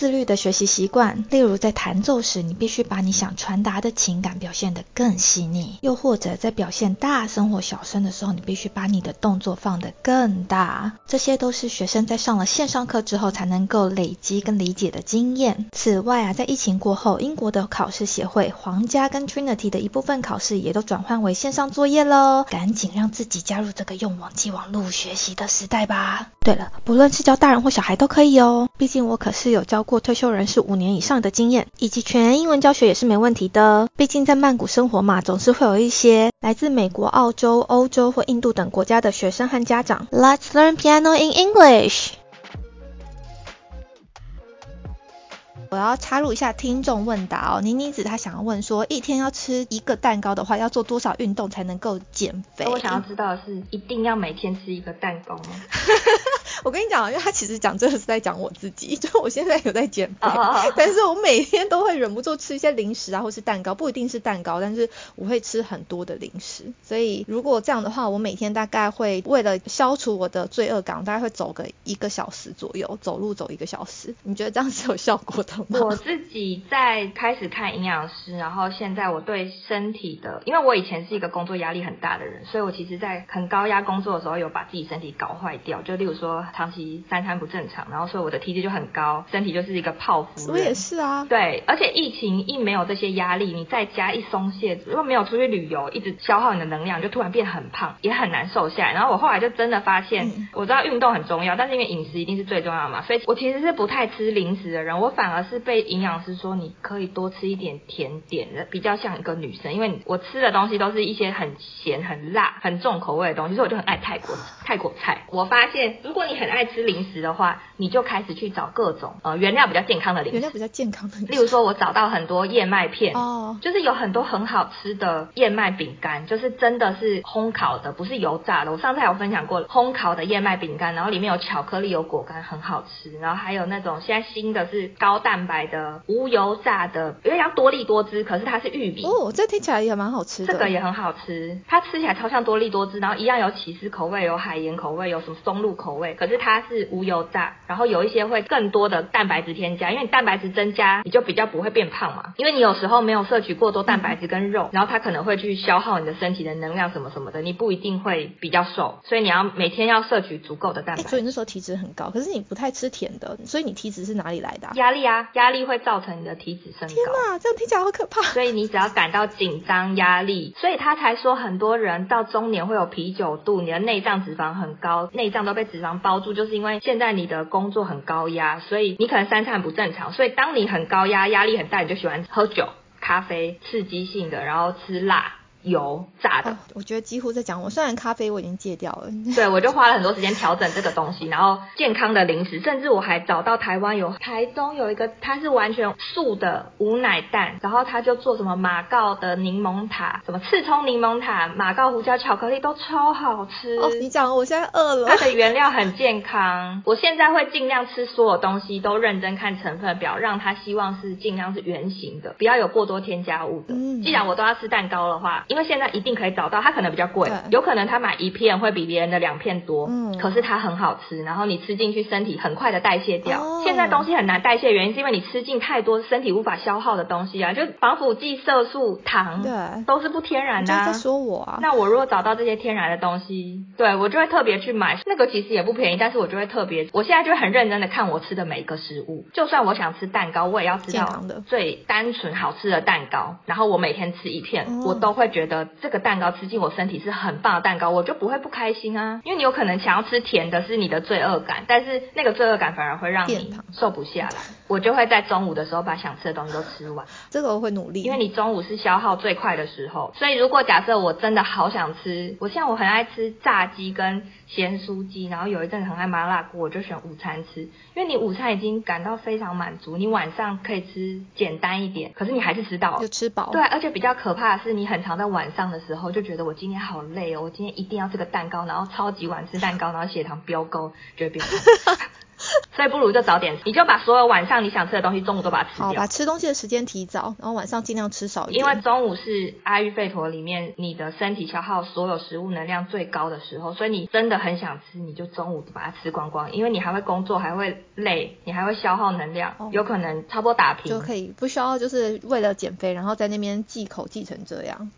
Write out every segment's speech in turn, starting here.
自律的学习习惯，例如在弹奏时，你必须把你想传达的情感表现得更细腻；又或者在表现大声或小声的时候，你必须把你的动作放得更大。这些都是学生在上了线上课之后才能够累积跟理解的经验。此外啊，在疫情过后，英国的考试协会、皇家跟 Trinity 的一部分考试也都转换为线上作业喽。赶紧让自己加入这个用网际网络学习的时代吧！对了，不论是教大人或小孩都可以哦，毕竟我可是有教。过退休人士五年以上的经验，以及全英文教学也是没问题的。毕竟在曼谷生活嘛，总是会有一些来自美国、澳洲、欧洲或印度等国家的学生和家长。Let's learn piano in English。我要插入一下听众问答哦，妮妮子她想要问说，一天要吃一个蛋糕的话，要做多少运动才能够减肥？我想要知道的是，一定要每天吃一个蛋糕吗？我跟你讲，因为他其实讲这个是在讲我自己，就我现在有在减肥，但是我每天都会忍不住吃一些零食啊，或是蛋糕，不一定是蛋糕，但是我会吃很多的零食。所以如果这样的话，我每天大概会为了消除我的罪恶感，我大概会走个一个小时左右，走路走一个小时。你觉得这样是有效果的吗？我自己在开始看营养师，然后现在我对身体的，因为我以前是一个工作压力很大的人，所以我其实在很高压工作的时候，有把自己身体搞坏掉。就例如说。长期三餐不正常，然后所以我的体质就很高，身体就是一个泡芙。我也是啊。对，而且疫情一没有这些压力，你在家一松懈，如果没有出去旅游，一直消耗你的能量，就突然变很胖，也很难瘦下来。然后我后来就真的发现，我知道运动很重要，但是因为饮食一定是最重要嘛，所以我其实是不太吃零食的人，我反而是被营养师说你可以多吃一点甜点的，比较像一个女生，因为我吃的东西都是一些很咸、很辣、很重口味的东西，所以我就很爱泰国泰国菜。我发现如果你很爱吃零食的话，你就开始去找各种呃原料比较健康的零食。原料比较健康的，例如说，我找到很多燕麦片，哦，就是有很多很好吃的燕麦饼干，就是真的是烘烤的，不是油炸的。我上次有分享过烘烤的燕麦饼干，然后里面有巧克力、有果干，很好吃。然后还有那种现在新的是高蛋白的无油炸的，有点像多利多汁，可是它是玉米。哦，这听起来也蛮好吃的。这个也很好吃，它吃起来超像多利多汁，然后一样有起司口味，有海盐口味，有什么松露口味，可是它是无油炸，然后有一些会更多的蛋白质添加，因为你蛋白质增加，你就比较不会变胖嘛。因为你有时候没有摄取过多蛋白质跟肉，然后它可能会去消耗你的身体的能量什么什么的，你不一定会比较瘦。所以你要每天要摄取足够的蛋白。所以那时候体脂很高，可是你不太吃甜的，所以你体脂是哪里来的？压力啊，压力会造成你的体脂升高。天哪，这样听起来好可怕。所以你只要感到紧张、压力，所以他才说很多人到中年会有啤酒肚，你的内脏脂肪很高，内脏都被脂肪包住，就是因为现在你的工作很高压，所以你可能三餐不正常，所以当你很高压、压力很大，你就喜欢喝酒、咖啡，刺激性的，然后吃辣。油炸的，我觉得几乎在讲我。虽然咖啡我已经戒掉了，对我就花了很多时间调整这个东西，然后健康的零食，甚至我还找到台湾有台中有一个，它是完全素的无奶蛋，然后他就做什么马告的柠檬塔，什么刺葱柠檬塔，马告胡椒巧克力都超好吃。哦，你讲我现在饿了。它的原料很健康，我现在会尽量吃所有东西都认真看成分表，让它希望是尽量是圆形的，不要有过多添加物的。嗯，既然我都要吃蛋糕的话。因为现在一定可以找到，它可能比较贵，有可能他买一片会比别人的两片多，嗯，可是它很好吃，然后你吃进去身体很快的代谢掉。现在东西很难代谢，原因是因为你吃进太多身体无法消耗的东西啊，就防腐剂、色素、糖，对，都是不天然的。在说我啊？那我如果找到这些天然的东西，对我就会特别去买。那个其实也不便宜，但是我就会特别，我现在就很认真的看我吃的每一个食物，就算我想吃蛋糕，我也要吃到最单纯好吃的蛋糕，然后我每天吃一片，我都会觉得。这个蛋糕吃进我身体是很棒的蛋糕，我就不会不开心啊。因为你有可能想要吃甜的，是你的罪恶感，但是那个罪恶感反而会让你瘦不下来。我就会在中午的时候把想吃的东西都吃完。这个我会努力，因为你中午是消耗最快的时候，所以如果假设我真的好想吃，我像我很爱吃炸鸡跟咸酥鸡，然后有一阵子很爱麻辣锅，我就选午餐吃，因为你午餐已经感到非常满足，你晚上可以吃简单一点，可是你还是吃到就吃饱。对，而且比较可怕的是，你很常在晚上的时候就觉得我今天好累哦，我今天一定要吃个蛋糕，然后超级晚吃蛋糕，然后血糖飙高，就会变胖。所以不如就早点，你就把所有晚上你想吃的东西，中午都把它吃掉。好，把吃东西的时间提早，然后晚上尽量吃少一点。因为中午是阿育吠陀里面你的身体消耗所有食物能量最高的时候，所以你真的很想吃，你就中午把它吃光光。因为你还会工作，还会累，你还会消耗能量，有可能差不多打平就可以，不需要就是为了减肥，然后在那边忌口忌成这样。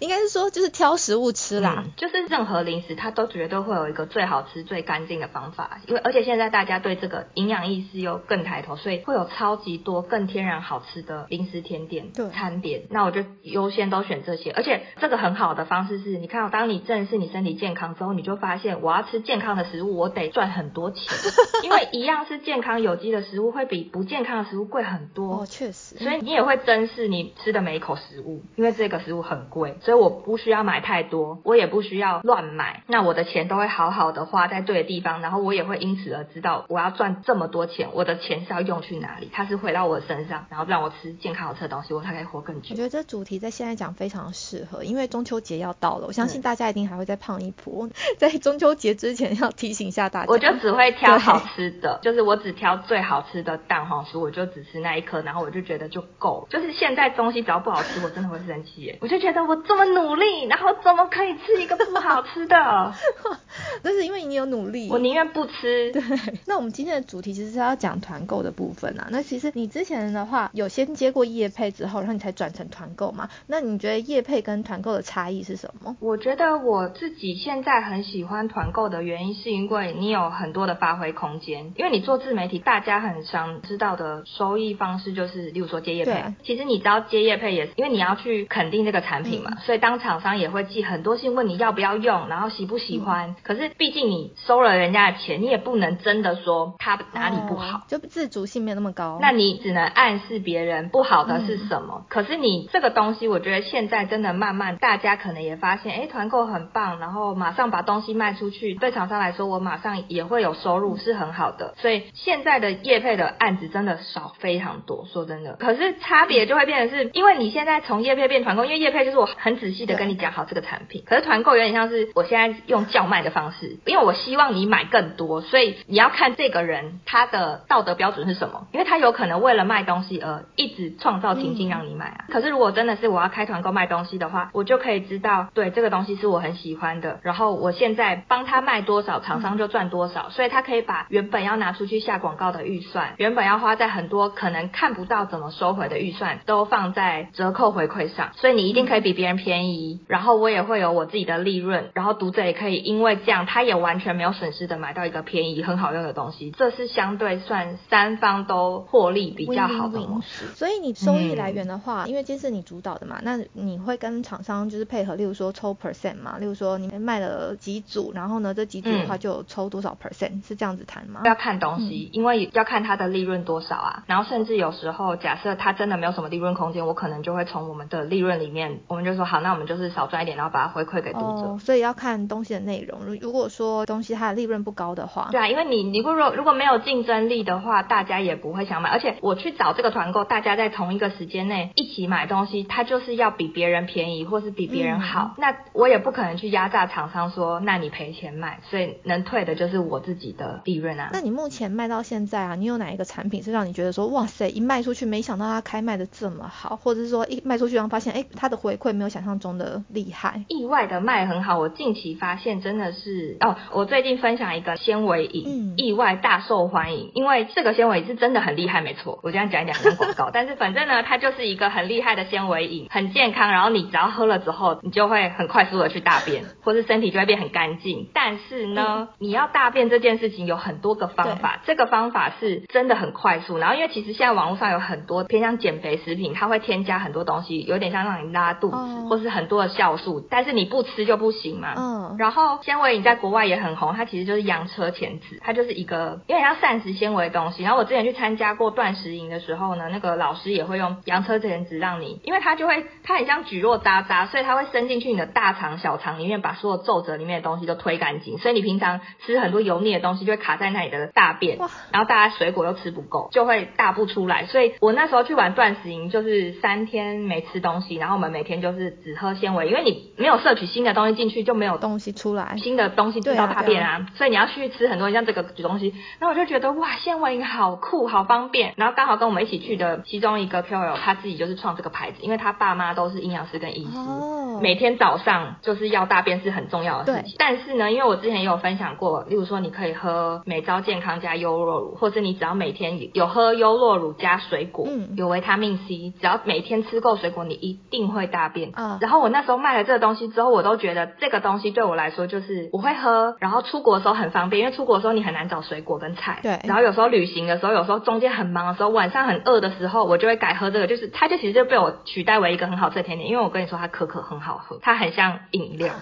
应该是说，就是挑食物吃啦，就是任何零食，它都绝对会有一个最好吃、最干净的方法。因为而且现在大家对这个营养意识又更抬头，所以会有超级多更天然好吃的零食、甜点、餐点。那我就优先都选这些。而且这个很好的方式是，你看，当你正视你身体健康之后，你就发现我要吃健康的食物，我得赚很多钱，因为一样是健康有机的食物，会比不健康的食物贵很多。哦，确实。所以你也会珍视你吃的每一口食物，因为这个食物很贵。所以我不需要买太多，我也不需要乱买，那我的钱都会好好的花在对的地方，然后我也会因此而知道我要赚这么多钱，我的钱是要用去哪里，它是回到我身上，然后让我吃健康好吃的东西，我才可以活更久。我觉得这主题在现在讲非常适合，因为中秋节要到了，我相信大家一定还会再胖一波，在中秋节之前要提醒一下大家。我就只会挑好吃的，就是我只挑最好吃的蛋黄酥，我就只吃那一颗，然后我就觉得就够。就是现在东西只要不好吃，我真的会生气耶，我就觉得我这么努力。然后怎么可以吃一个不好吃的？那是因为你有努力。我宁愿不吃。对。那我们今天的主题其实是要讲团购的部分啊。那其实你之前的话有先接过业配之后，然后你才转成团购嘛？那你觉得业配跟团购的差异是什么？我觉得我自己现在很喜欢团购的原因，是因为你有很多的发挥空间。因为你做自媒体，大家很想知道的收益方式就是，例如说接业配。其实你知道接业配也是因为你要去肯定这个产品嘛，所以当厂商。也会寄很多信问你要不要用，然后喜不喜欢。可是毕竟你收了人家的钱，你也不能真的说他哪里不好，就自主性没有那么高。那你只能暗示别人不好的是什么。可是你这个东西，我觉得现在真的慢慢大家可能也发现，哎，团购很棒，然后马上把东西卖出去，对厂商来说，我马上也会有收入，是很好的。所以现在的业配的案子真的少非常多，说真的。可是差别就会变成是，因为你现在从业配变团购，因为业配就是我很仔细的跟你讲。好这个产品，可是团购有点像是我现在用叫卖的方式，因为我希望你买更多，所以你要看这个人他的道德标准是什么，因为他有可能为了卖东西而一直创造情境让你买啊。可是如果真的是我要开团购卖东西的话，我就可以知道，对这个东西是我很喜欢的，然后我现在帮他卖多少，厂商就赚多少，所以他可以把原本要拿出去下广告的预算，原本要花在很多可能看不到怎么收回的预算，都放在折扣回馈上，所以你一定可以比别人便宜，然后。我也会有我自己的利润，然后读者也可以因为这样，他也完全没有损失的买到一个便宜很好用的东西，这是相对算三方都获利比较好的模式。所以你收益来源的话，因为这是你主导的嘛，那你会跟厂商就是配合，例如说抽 percent 嘛，例如说你们卖了几组，然后呢这几组的话就抽多少 percent，是这样子谈吗？要看东西，因为要看它的利润多少啊。然后甚至有时候假设它真的没有什么利润空间，我可能就会从我们的利润里面，我们就说好，那我们就是少赚。一点，然后把它回馈给读者，所以要看东西的内容。如如果说东西它的利润不高的话，对啊，因为你你如果如果没有竞争力的话，大家也不会想买。而且我去找这个团购，大家在同一个时间内一起买东西，它就是要比别人便宜，或是比别人好。那我也不可能去压榨厂商说，那你赔钱卖，所以能退的就是我自己的利润啊。那你目前卖到现在啊，你有哪一个产品是让你觉得说，哇塞，一卖出去，没想到它开卖的这么好，或者是说一卖出去然后发现，哎，它的回馈没有想象中的厉害，意外。的卖很好，我近期发现真的是哦，我最近分享一个纤维饮，意外大受欢迎，因为这个纤维是真的很厉害，没错，我这样讲一讲很广告，但是反正呢，它就是一个很厉害的纤维饮，很健康，然后你只要喝了之后，你就会很快速的去大便，或是身体就会变很干净。但是呢，你要大便这件事情有很多个方法，这个方法是真的很快速，然后因为其实现在网络上有很多偏向减肥食品，它会添加很多东西，有点像让你拉肚子，或是很多的酵素，但是你不吃就不行嘛。嗯。然后纤维饮在国外也很红，它其实就是洋车前子，它就是一个有点像膳食纤维的东西。然后我之前去参加过断食营的时候呢，那个老师也会用洋车前子让你，因为它就会它很像菊络渣渣，所以它会伸进去你的大肠、小肠里面，把所有皱褶里面的东西都推干净。所以你平常吃很多油腻的东西就会卡在那里的大便，然后大家水果又吃不够，就会大不出来。所以我那时候去玩断食营，就是三天没吃东西，然后我们每天就是只喝纤维，因为你没有摄取新的东西进去，就没有东西出来，新的东西制造大便啊。所以你要去吃很多像这个东西。那我就觉得哇，纤维营好酷，好方便。然后刚好跟我们一起去的其中一个 KOL，他自己就是创这个牌子，因为他爸妈都是营养师跟医师，每天早上就是要大便是很重要的事情。但是呢，因为我之前也有分享过，例如说你可以喝美招健康加优酪乳，或者你只要每天有喝优酪乳加水果，有维他命 C，只要每天吃够水果，你一定会大便。嗯。然后我那时候卖了这个东西之后，我都觉得这个东西对我来说就是我会喝，然后出国的时候很方便，因为出国的时候你很难找水果跟菜。对。然后有时候旅行的时候，有时候中间很忙的时候，晚上很饿的时候，我就会改喝这个，就是它就其实就被我取代为一个很好吃的甜点，因为我跟你说它可可很好喝，它很像饮料。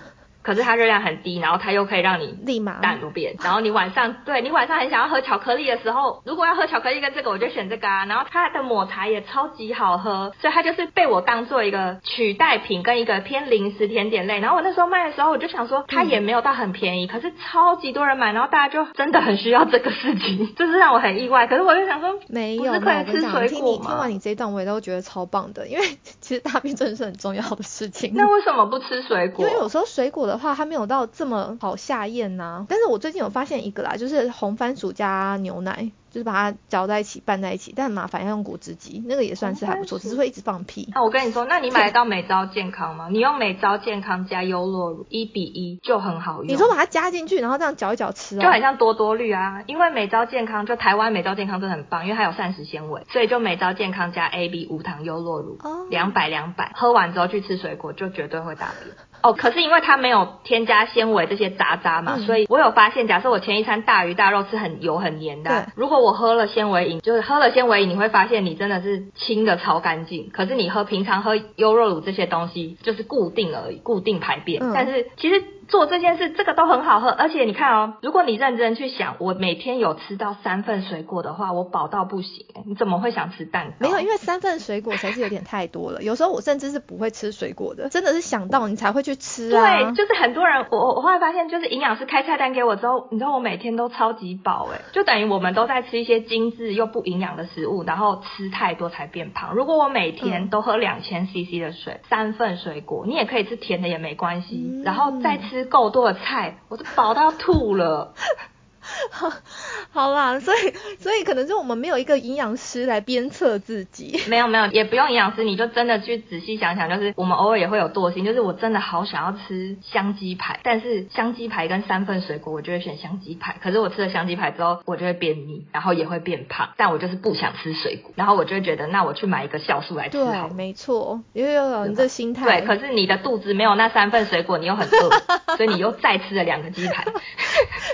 可是它热量很低，然后它又可以让你立马大很多便。然后你晚上对你晚上很想要喝巧克力的时候，如果要喝巧克力跟这个，我就选这个啊。然后它的抹茶也超级好喝，所以它就是被我当做一个取代品跟一个偏零食甜点类。然后我那时候卖的时候，我就想说它也没有到很便宜，可是超级多人买，然后大家就真的很需要这个事情，就是让我很意外。可是我就想说，没有，不是可以吃水果吗？听完你这一段，我也都觉得超棒的，因为其实大便真的是很重要的事情。那为什么不吃水果？因为有时候水果的话，它没有到。这么好下咽呐！但是我最近有发现一个啦，就是红番薯加牛奶。就是把它搅在一起拌在一起，但麻烦要用果汁机，那个也算是还不错，只是会一直放屁。那我跟你说，那你买得到美招健康吗？你用美招健康加优酪乳一比一就很好用。你说把它加进去，然后这样搅一搅吃，就很像多多绿啊。因为美招健康就台湾美招健康真的很棒，因为它有膳食纤维，所以就美招健康加 A B 无糖优酪乳，两百两百，喝完之后去吃水果就绝对会大便。哦，可是因为它没有添加纤维这些渣渣嘛，所以我有发现，假设我前一餐大鱼大肉吃很油很黏的，如果我喝了纤维饮。就是喝了纤维饮，你会发现你真的是清的超干净。可是你喝平常喝优酪乳这些东西，就是固定而已，固定排便。但是其实。做这件事，这个都很好喝，而且你看哦，如果你认真去想，我每天有吃到三份水果的话，我饱到不行。你怎么会想吃蛋糕？没有，因为三份水果才是有点太多了。有时候我甚至是不会吃水果的，真的是想到你才会去吃啊。对，就是很多人，我我后来发现，就是营养师开菜单给我之后，你知道我每天都超级饱哎，就等于我们都在吃一些精致又不营养的食物，然后吃太多才变胖。如果我每天都喝两千 CC 的水，三份水果，你也可以吃甜的也没关系，然后再吃。吃够多的菜，我都饱到要吐了。好 好啦，所以所以可能是我们没有一个营养师来鞭策自己。没有没有，也不用营养师，你就真的去仔细想想，就是我们偶尔也会有惰性，就是我真的好想要吃香鸡排，但是香鸡排跟三份水果，我就会选香鸡排。可是我吃了香鸡排之后，我就会便秘，然后也会变胖。但我就是不想吃水果，然后我就会觉得，那我去买一个酵素来吃对，没错，因为有你这心态。对，可是你的肚子没有那三份水果，你又很饿，所以你又再吃了两个鸡排。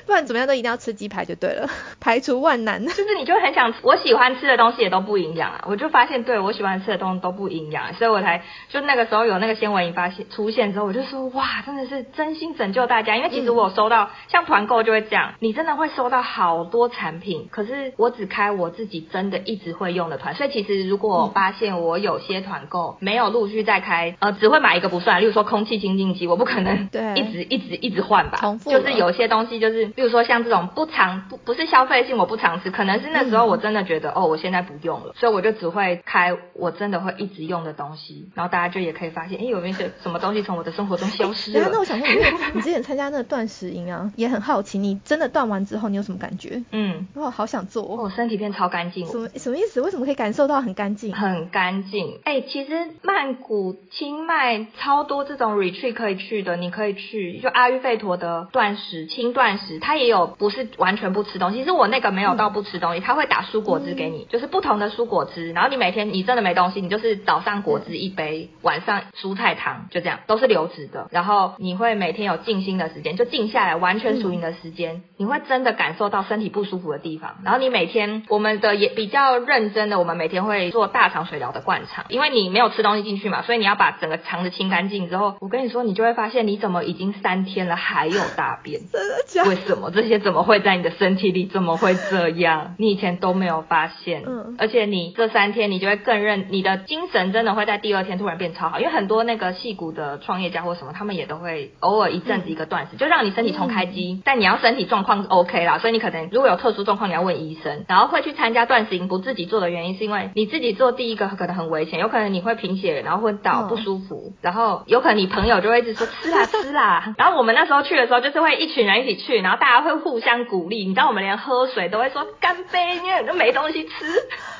不然怎么样都一定要吃鸡排就对了。排除万难，就是你就很想，我喜欢吃的东西也都不营养啊，我就发现，对我喜欢吃的东西都不营养，所以我才就那个时候有那个纤维饮发现出现之后，我就说哇，真的是真心拯救大家，因为其实我收到像团购就会这样，你真的会收到好多产品，可是我只开我自己真的一直会用的团，所以其实如果发现我有些团购没有陆续再开，呃，只会买一个不算，例如说空气清净机，我不可能对。一直一直一直换吧，重复，就是有些东西就是，例如说像这种不常不不是消费性我。不常吃，可能是那时候我真的觉得哦，我现在不用了，所以我就只会开我真的会一直用的东西，然后大家就也可以发现，哎，有一些什么东西从我的生活中消失了。那我想问你，你之前参加那个断食营啊，也很好奇，你真的断完之后你有什么感觉？嗯，我，好想做，我身体变超干净。什么什么意思？为什么可以感受到很干净？很干净。哎，其实曼谷、清迈超多这种 retreat 可以去的，你可以去，就阿育吠陀的断食、轻断食，它也有不是完全不吃东西。其实我那个没有到不吃东西，他会打蔬果汁给你，就是不同的蔬果汁。然后你每天你真的没东西，你就是早上果汁一杯，晚上蔬菜汤，就这样，都是流质的。然后你会每天有静心的时间，就静下来，完全属于你的时间。你会真的感受到身体不舒服的地方。然后你每天我们的也比较认真的，我们每天会做大肠水疗的灌肠，因为你没有吃东西进去嘛，所以你要把整个肠子清干净之后，我跟你说，你就会发现你怎么已经三天了还有大便，真的假？为什么这些怎么会在你的身体里？怎么会这样？你以前都没有发现，嗯，而且你这三天你就会更认，你的精神真的会在第二天突然变超好，因为很多那个戏骨的创业家或什么，他们也都会偶尔一阵子一个断食，就让你身体重开机。但你要身体状况 OK 啦，所以你可能如果有特殊状况，你要问医生。然后会去参加断食营不自己做的原因，是因为你自己做第一个可能很危险，有可能你会贫血，然后昏倒不舒服，然后有可能你朋友就会一直说吃啦吃啦。然后我们那时候去的时候，就是会一群人一起去，然后大家会互相鼓励。你知道我们连喝水都会说干杯，因为都没东西吃。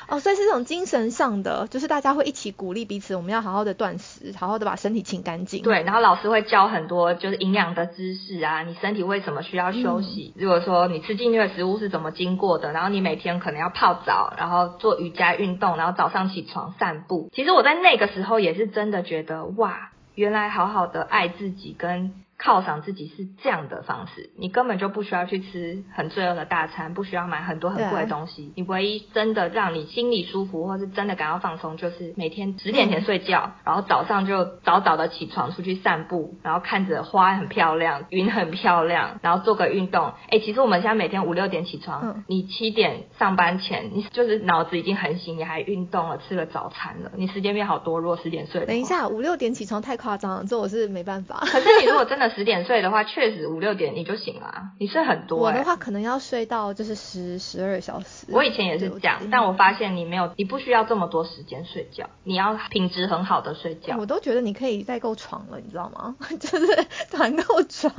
哦，所以是这种精神上的，就是大家会一起鼓励彼此，我们要好好的断食，好好的把身体清干净。对，然后老师会教很多就是营养的知识啊，你身体为什么需要休息？如果说你吃进去的食物是怎么经过的，然后你每天可能要泡澡，然后做瑜伽运动，然后早上起床散步。其实我在那个时候也是真的觉得，哇，原来好好的爱自己跟。犒赏自己是这样的方式，你根本就不需要去吃很罪恶的大餐，不需要买很多很贵的东西。你唯一真的让你心里舒服，或是真的感到放松，就是每天十点前睡觉，然后早上就早早的起床出去散步，然后看着花很漂亮，云很漂亮，然后做个运动。哎，其实我们现在每天五六点起床，你七点上班前，你就是脑子已经很醒，你还运动了，吃了早餐了，你时间变好多。如果十点睡，等一下五六点起床太夸张了，这我是没办法。可是你如果真的。十点睡的话，确实五六点你就醒了。你睡很多。我的话可能要睡到就是十十二小时。我以前也是这样，但我发现你没有，你不需要这么多时间睡觉，你要品质很好的睡觉。我都觉得你可以代购床了，你知道吗？就是团购床，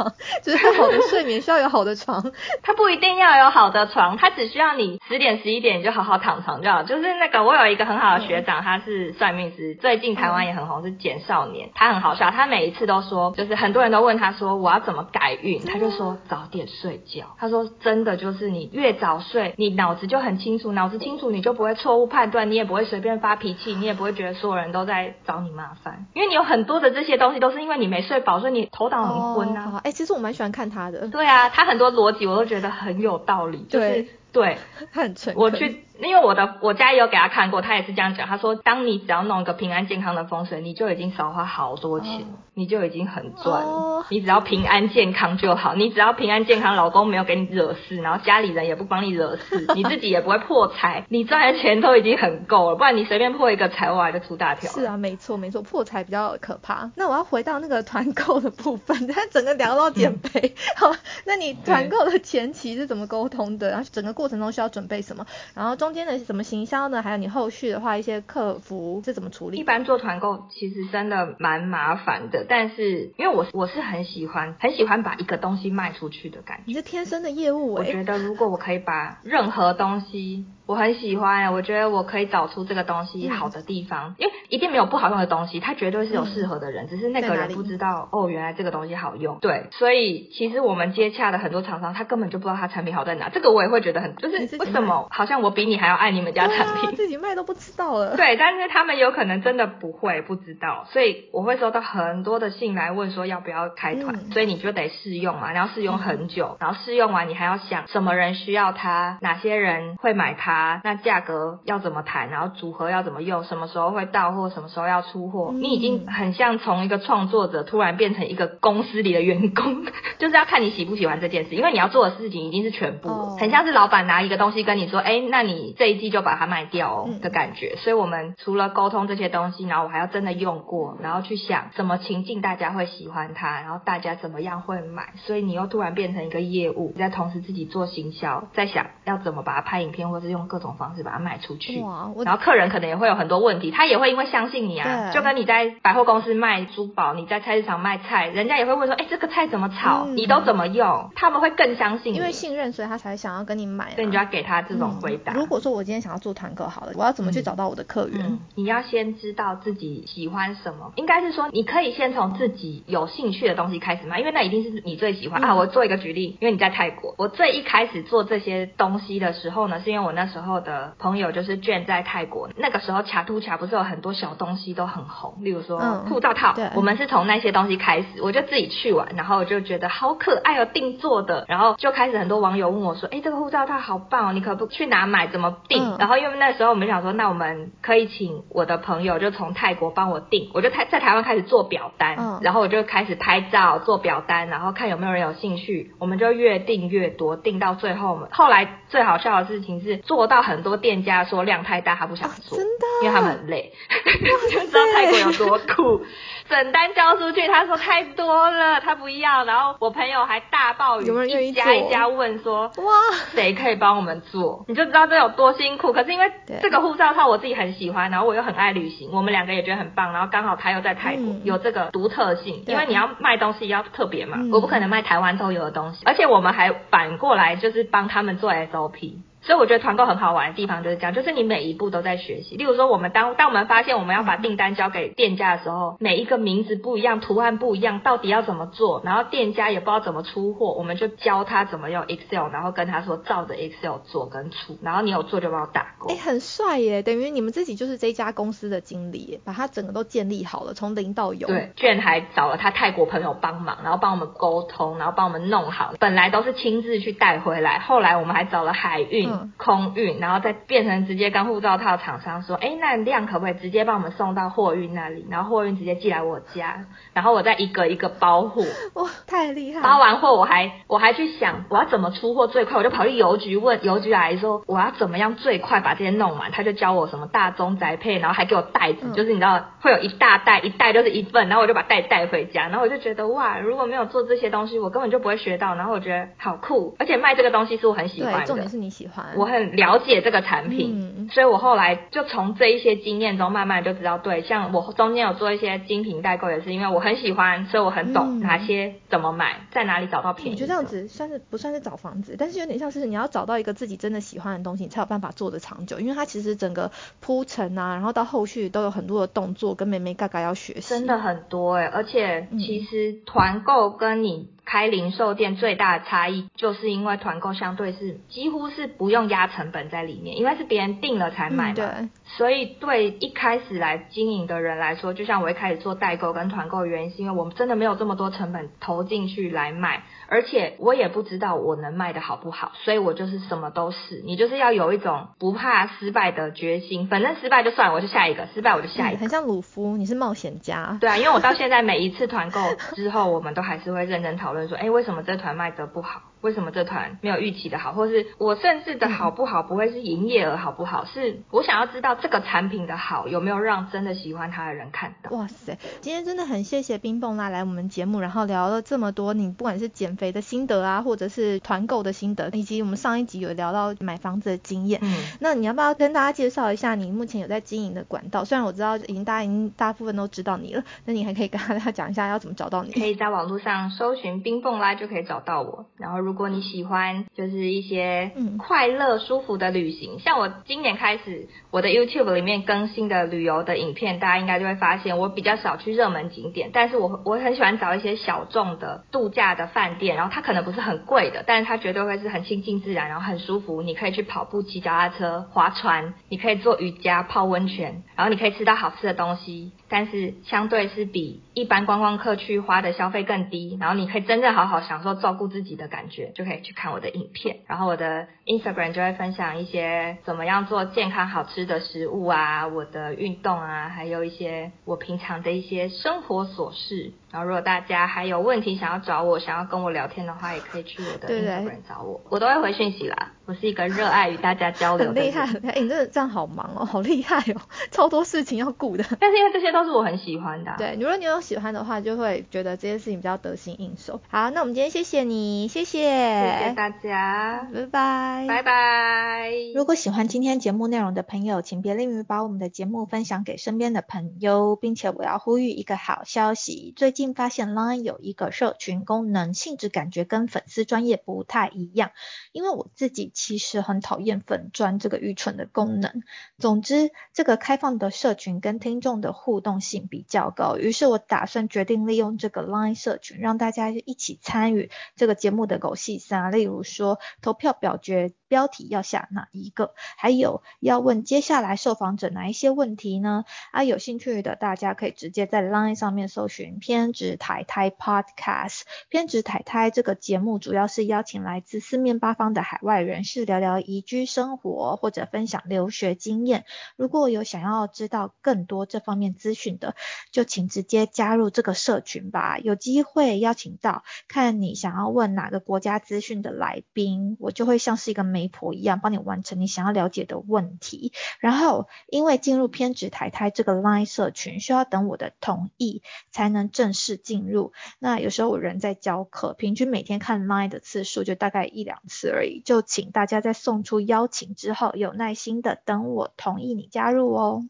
就是好的睡眠需要有好的床。它不一定要有好的床，它只需要你十点十一点你就好好躺床就好。就是那个我有一个很好的学长，他是算命师，最近台湾也很红，是简少年。他很好笑，他每一次都说，就是很多人都问他。他说我要怎么改运？他就说早点睡觉。他说真的就是你越早睡，你脑子就很清楚，脑子清楚你就不会错误判断，你也不会随便发脾气，你也不会觉得所有人都在找你麻烦。因为你有很多的这些东西都是因为你没睡饱，所以你头脑很昏啊。哎，其实我蛮喜欢看他的。对啊，他很多逻辑我都觉得很有道理。对对，很诚。我去。因为我的我家也有给他看过，他也是这样讲。他说，当你只要弄一个平安健康的风水，你就已经少花好多钱，你就已经很赚。你只要平安健康就好，你只要平安健康，老公没有给你惹事，然后家里人也不帮你惹事，你自己也不会破财，你赚的钱都已经很够了。不然你随便破一个财，我就出大条。是啊，没错没错，破财比较可怕。那我要回到那个团购的部分，他整个聊到减 肥。好，那你团购的前期是怎么沟通的？然后整个过程中需要准备什么？然后中间的是怎么行销呢？还有你后续的话，一些客服是怎么处理？一般做团购其实真的蛮麻烦的，但是因为我我是很喜欢很喜欢把一个东西卖出去的感觉。你是天生的业务我觉得如果我可以把任何东西。我很喜欢，我觉得我可以找出这个东西好的地方，因为一定没有不好用的东西，它绝对是有适合的人，只是那个人不知道哦，原来这个东西好用。对，所以其实我们接洽的很多厂商，他根本就不知道他产品好在哪，这个我也会觉得很，就是为什么好像我比你还要爱你们家产品，自己卖都不知道了。对，但是他们有可能真的不会不知道，所以我会收到很多的信来问说要不要开团，所以你就得试用嘛，你要试用很久，然后试用完你还要想什么人需要它，哪些人会买它。那价格要怎么谈，然后组合要怎么用，什么时候会到货，什么时候要出货，你已经很像从一个创作者突然变成一个公司里的员工，就是要看你喜不喜欢这件事，因为你要做的事情已经是全部了，很像是老板拿一个东西跟你说，哎，那你这一季就把它卖掉哦的感觉。所以我们除了沟通这些东西，然后我还要真的用过，然后去想什么情境大家会喜欢它，然后大家怎么样会买，所以你又突然变成一个业务，在同时自己做行销，在想要怎么把它拍影片，或是用各种。方式把它卖出去，然后客人可能也会有很多问题，他也会因为相信你啊，就跟你在百货公司卖珠宝，你在菜市场卖菜，人家也会问说，哎，这个菜怎么炒，你都怎么用，他们会更相信，因为信任，所以他才想要跟你买，所以你就要给他这种回答。如果说我今天想要做团购好了，我要怎么去找到我的客源？你要先知道自己喜欢什么，应该是说你可以先从自己有兴趣的东西开始卖，因为那一定是你最喜欢。啊。我做一个举例，因为你在泰国，我最一开始做这些东西的时候呢，是因为我那时候的朋友就是卷在泰国，那个时候卡图卡不是有很多小东西都很红，例如说护照套，我们是从那些东西开始，我就自己去玩，然后我就觉得好可爱哦，定做的，然后就开始很多网友问我说，哎，这个护照套好棒哦，你可不去哪买？怎么订？然后因为那时候我们想说，那我们可以请我的朋友就从泰国帮我订，我就台在台湾开始做表单，然后我就开始拍照做表单，然后看有没有人有兴趣，我们就越订越多，订到最后，后来最好笑的事情是做到很多店家说量太大，他不想做，真的，因为他们很累，就知道泰国有多苦。整单交出去，他说太多了，他不要。然后我朋友还大暴雨，一家一家问说，哇，谁可以帮我们做？你就知道这有多辛苦。可是因为这个护照套我自己很喜欢，然后我又很爱旅行，我们两个也觉得很棒。然后刚好他又在泰国，有这个独特性，因为你要卖东西要特别嘛，我不可能卖台湾都有的东西。而且我们还反过来就是帮他们做 SOP。所以我觉得团购很好玩的地方就是这样，就是你每一步都在学习。例如说，我们当当我们发现我们要把订单交给店家的时候，每一个名字不一样，图案不一样，到底要怎么做？然后店家也不知道怎么出货，我们就教他怎么用 Excel，然后跟他说照着 Excel 做跟出。然后你有做就帮我打勾。哎，很帅耶！等于你们自己就是这家公司的经理，把它整个都建立好了，从零到有。对，居然还找了他泰国朋友帮忙，然后帮我们沟通，然后帮我们弄好。本来都是亲自去带回来，后来我们还找了海运、空运。然后再变成直接跟护照套厂商说，哎，那量可不可以直接帮我们送到货运那里？然后货运直接寄来我家，然后我再一个一个包货。哇，太厉害！包完货我还我还去想我要怎么出货最快，我就跑去邮局问邮局阿姨说我要怎么样最快把这些弄完，他就教我什么大宗宅配，然后还给我袋子，就是你知道会有一大袋，一袋就是一份，然后我就把袋带回家，然后我就觉得哇，如果没有做这些东西，我根本就不会学到，然后我觉得好酷，而且卖这个东西是我很喜欢的，重点是你喜欢，我很了解。这个产品，所以我后来就从这一些经验中慢慢就知道，对，像我中间有做一些精品代购，也是因为我很喜欢，所以我很懂哪些怎么买，在哪里找到便宜。我觉得这样子算是不算是找房子，但是有点像是你要找到一个自己真的喜欢的东西，你才有办法做的长久，因为它其实整个铺陈啊，然后到后续都有很多的动作跟妹妹嘎嘎要学习，真的很多哎，而且其实团购跟你。开零售店最大的差异，就是因为团购相对是几乎是不用压成本在里面，因为是别人定了才买嘛。所以对一开始来经营的人来说，就像我一开始做代购跟团购的原因，是因为我们真的没有这么多成本投进去来卖。而且我也不知道我能卖的好不好，所以我就是什么都是。你就是要有一种不怕失败的决心，反正失败就算了，我就下一个，失败我就下一个。很像鲁夫，你是冒险家。对啊，因为我到现在每一次团购之后，我们都还是会认真讨论说，哎，为什么这团卖得不好？为什么这团没有预期的好？或是我甚至的好不好，不会是营业额好不好？是我想要知道这个产品的好有没有让真的喜欢它的人看到。哇塞，今天真的很谢谢冰蹦啦来我们节目，然后聊了这么多，你不管是减肥的心得啊，或者是团购的心得，以及我们上一集有聊到买房子的经验。嗯。那你要不要跟大家介绍一下你目前有在经营的管道？虽然我知道已经大家已经大部分都知道你了，那你还可以跟大家讲一下要怎么找到你？可以在网络上搜寻冰蹦啦就可以找到我。然后如果你喜欢就是一些快乐舒服的旅行，像我今年开始我的 YouTube 里面更新的旅游的影片，大家应该就会发现我比较少去热门景点，但是我我很喜欢找一些小众的度假的饭店，然后它可能不是很贵的，但是它绝对会是很亲近自然，然后很舒服，你可以去跑步、骑脚踏车、划船，你可以做瑜伽、泡温泉，然后你可以吃到好吃的东西。但是相对是比一般观光客去花的消费更低，然后你可以真正好好享受照顾自己的感觉，就可以去看我的影片，然后我的 Instagram 就会分享一些怎么样做健康好吃的食物啊，我的运动啊，还有一些我平常的一些生活琐事。然后如果大家还有问题想要找我，想要跟我聊天的话，也可以去我的 Instagram 找我，我都会回讯息啦。我是一个热爱与大家交流的。很厉害，哎，你真的这样好忙哦，好厉害哦，超多事情要顾的。但是因为这些都是我很喜欢的。对，如果你有喜欢的话，就会觉得这些事情比较得心应手。好，那我们今天谢谢你，谢谢，谢谢大家，拜拜，拜拜。如果喜欢今天节目内容的朋友，请别吝于把我们的节目分享给身边的朋友，并且我要呼吁一个好消息，最近发现 Line 有一个社群功能，性质感觉跟粉丝专业不太一样，因为我自己其实很讨厌粉专这个愚蠢的功能。总之，这个开放的社群跟听众的互动性比较高，于是我打算决定利用这个 Line 社群，让大家一起参与这个节目的狗戏三，例如说投票表决。标题要下哪一个？还有要问接下来受访者哪一些问题呢？啊，有兴趣的大家可以直接在 Line 上面搜寻偏执台台 Podcast。偏执台台这个节目主要是邀请来自四面八方的海外人士聊聊移居生活或者分享留学经验。如果有想要知道更多这方面资讯的，就请直接加入这个社群吧。有机会邀请到看你想要问哪个国家资讯的来宾，我就会像是一个媒。婆一样帮你完成你想要了解的问题，然后因为进入偏执台台这个 Line 社群需要等我的同意才能正式是进入。那有时候我人在教课，平均每天看 Line 的次数就大概一两次而已，就请大家在送出邀请之后有耐心的等我同意你加入哦。